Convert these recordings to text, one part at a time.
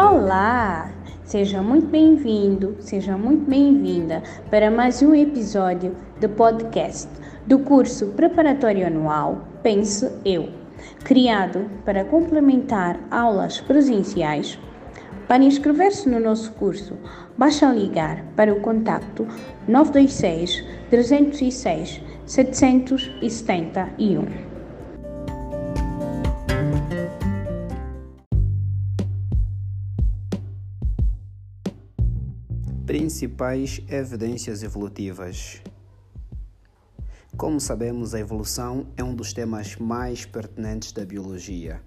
Olá! Seja muito bem-vindo, seja muito bem-vinda para mais um episódio do podcast do curso preparatório anual Pense Eu, criado para complementar aulas presenciais. Para inscrever-se no nosso curso, basta ligar para o contacto 926 306 771. Principais evidências evolutivas. Como sabemos, a evolução é um dos temas mais pertinentes da biologia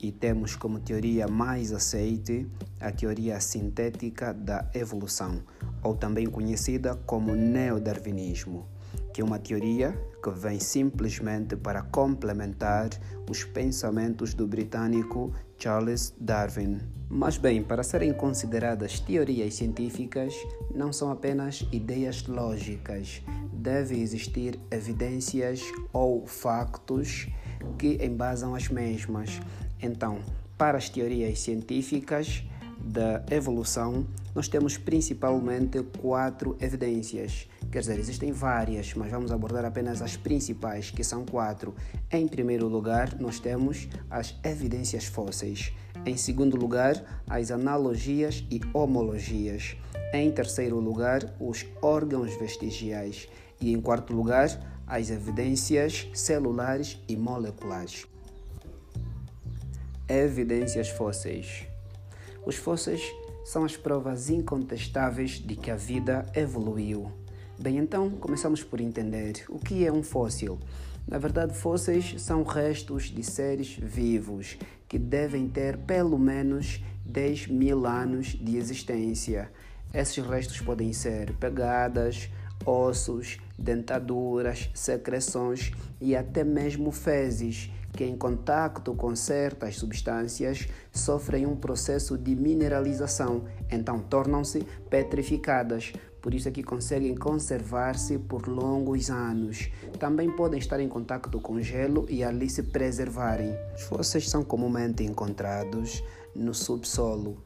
e temos como teoria mais aceite a teoria sintética da evolução, ou também conhecida como neodarwinismo, que é uma teoria que vem simplesmente para complementar os pensamentos do britânico Charles Darwin. Mas bem, para serem consideradas teorias científicas, não são apenas ideias lógicas, deve existir evidências ou factos que embasam as mesmas. Então, para as teorias científicas da evolução, nós temos principalmente quatro evidências. Quer dizer, existem várias, mas vamos abordar apenas as principais, que são quatro. Em primeiro lugar, nós temos as evidências fósseis. Em segundo lugar, as analogias e homologias. Em terceiro lugar, os órgãos vestigiais. E em quarto lugar, as evidências celulares e moleculares. Evidências fósseis. Os fósseis são as provas incontestáveis de que a vida evoluiu. Bem, então começamos por entender o que é um fóssil. Na verdade, fósseis são restos de seres vivos que devem ter pelo menos 10 mil anos de existência. Esses restos podem ser pegadas, ossos, dentaduras, secreções e até mesmo fezes, que em contato com certas substâncias sofrem um processo de mineralização, então tornam-se petrificadas, por isso é que conseguem conservar-se por longos anos. Também podem estar em contato com gelo e ali se preservarem. Os fósseis são comumente encontrados no subsolo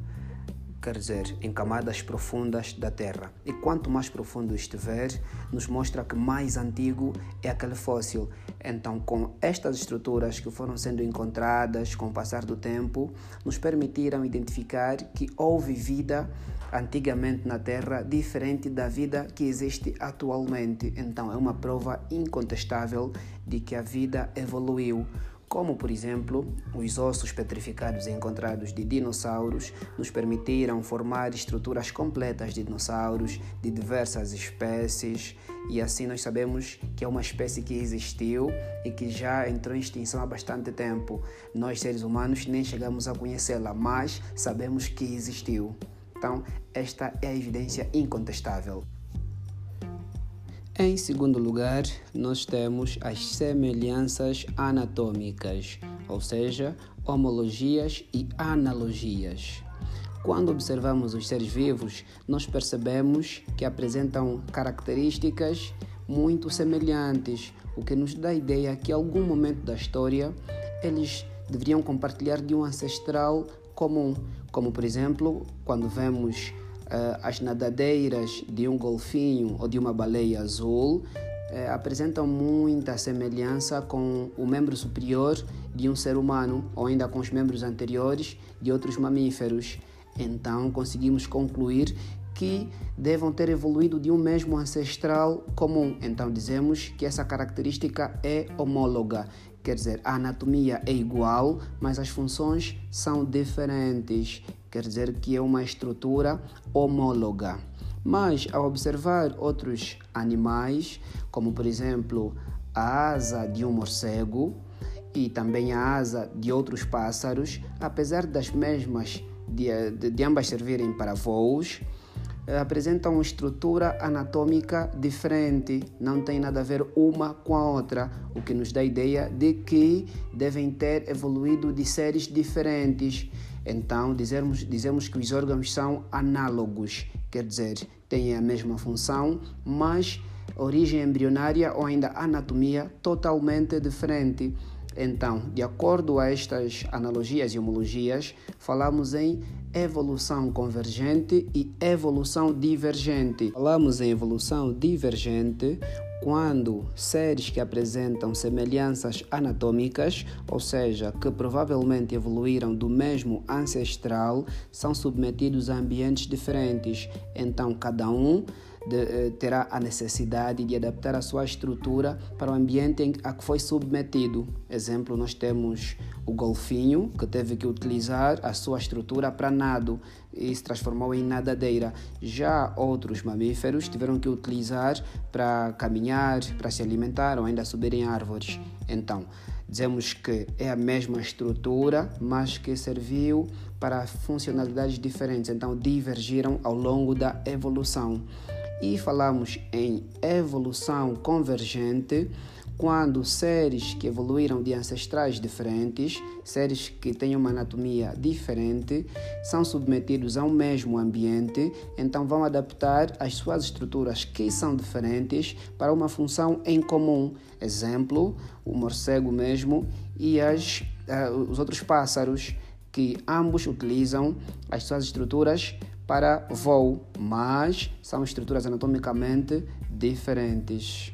quer dizer, em camadas profundas da Terra. E quanto mais profundo estiver, nos mostra que mais antigo é aquele fóssil. Então, com estas estruturas que foram sendo encontradas com o passar do tempo, nos permitiram identificar que houve vida antigamente na Terra diferente da vida que existe atualmente. Então, é uma prova incontestável de que a vida evoluiu como por exemplo os ossos petrificados encontrados de dinossauros nos permitiram formar estruturas completas de dinossauros de diversas espécies e assim nós sabemos que é uma espécie que existiu e que já entrou em extinção há bastante tempo. Nós seres humanos nem chegamos a conhecê-la, mas sabemos que existiu. Então, esta é a evidência incontestável. Em segundo lugar, nós temos as semelhanças anatômicas, ou seja, homologias e analogias. Quando observamos os seres vivos, nós percebemos que apresentam características muito semelhantes, o que nos dá a ideia que em algum momento da história eles deveriam compartilhar de um ancestral comum, como por exemplo, quando vemos as nadadeiras de um golfinho ou de uma baleia azul uh, apresentam muita semelhança com o membro superior de um ser humano ou ainda com os membros anteriores de outros mamíferos. Então conseguimos concluir que devam ter evoluído de um mesmo ancestral comum. Então dizemos que essa característica é homóloga, quer dizer, a anatomia é igual, mas as funções são diferentes quer dizer que é uma estrutura homóloga. Mas ao observar outros animais, como por exemplo a asa de um morcego e também a asa de outros pássaros, apesar das mesmas de, de, de ambas servirem para voos, eh, apresentam uma estrutura anatômica diferente, não tem nada a ver uma com a outra, o que nos dá a ideia de que devem ter evoluído de séries diferentes. Então, dizemos, dizemos que os órgãos são análogos, quer dizer, têm a mesma função, mas origem embrionária ou ainda anatomia totalmente diferente. Então, de acordo a estas analogias e homologias, falamos em evolução convergente e evolução divergente. Falamos em evolução divergente quando seres que apresentam semelhanças anatômicas, ou seja, que provavelmente evoluíram do mesmo ancestral, são submetidos a ambientes diferentes. Então, cada um de, eh, terá a necessidade de adaptar a sua estrutura para o ambiente a que foi submetido. Exemplo, nós temos o golfinho, que teve que utilizar a sua estrutura para nado e se transformou em nadadeira. Já outros mamíferos tiveram que utilizar para caminhar, para se alimentar ou ainda subir em árvores. Então, dizemos que é a mesma estrutura, mas que serviu para funcionalidades diferentes, então divergiram ao longo da evolução. E falamos em evolução convergente quando seres que evoluíram de ancestrais diferentes, seres que têm uma anatomia diferente, são submetidos a um mesmo ambiente, então vão adaptar as suas estruturas que são diferentes para uma função em comum. Exemplo, o morcego mesmo e as, uh, os outros pássaros, que ambos utilizam as suas estruturas para voo, mas são estruturas anatomicamente diferentes.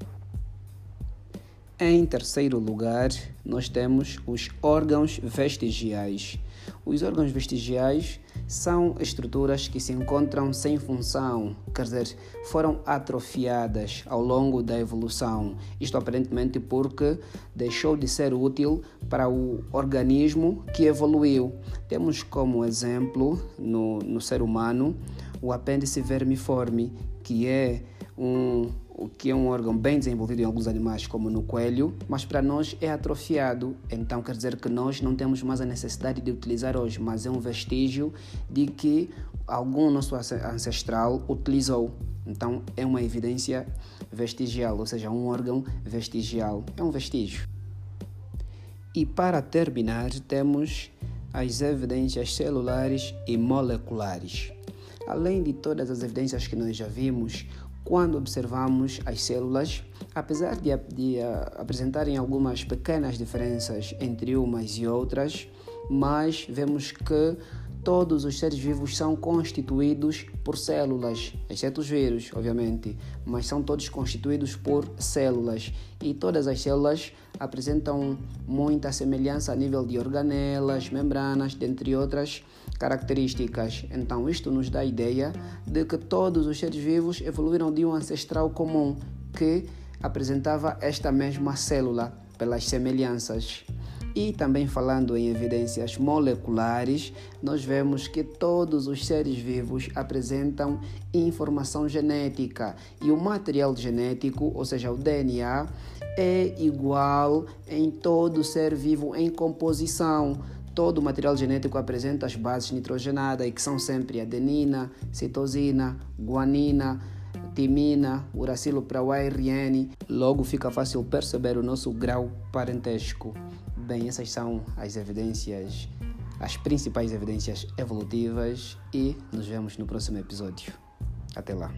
Em terceiro lugar, nós temos os órgãos vestigiais. Os órgãos vestigiais são estruturas que se encontram sem função, quer dizer, foram atrofiadas ao longo da evolução. Isto aparentemente porque deixou de ser útil para o organismo que evoluiu. Temos como exemplo no, no ser humano o apêndice vermiforme, que é um o que é um órgão bem desenvolvido em alguns animais, como no coelho, mas para nós é atrofiado. Então quer dizer que nós não temos mais a necessidade de utilizar hoje, mas é um vestígio de que algum nosso ancestral utilizou. Então é uma evidência vestigial, ou seja, um órgão vestigial. É um vestígio. E para terminar, temos as evidências celulares e moleculares. Além de todas as evidências que nós já vimos, quando observamos as células, apesar de, de uh, apresentarem algumas pequenas diferenças entre umas e outras, mas vemos que todos os seres vivos são constituídos por células, exceto os vírus, obviamente, mas são todos constituídos por células e todas as células apresentam muita semelhança a nível de organelas, membranas, dentre outras características. Então, isto nos dá a ideia de que todos os seres vivos evoluíram de um ancestral comum que apresentava esta mesma célula pelas semelhanças. E também falando em evidências moleculares, nós vemos que todos os seres vivos apresentam informação genética e o material genético, ou seja, o DNA, é igual em todo ser vivo em composição. Todo o material genético apresenta as bases nitrogenadas, que são sempre adenina, citosina, guanina, timina, uracilo para o ARN. Logo fica fácil perceber o nosso grau parentesco. Bem, essas são as evidências, as principais evidências evolutivas e nos vemos no próximo episódio. Até lá.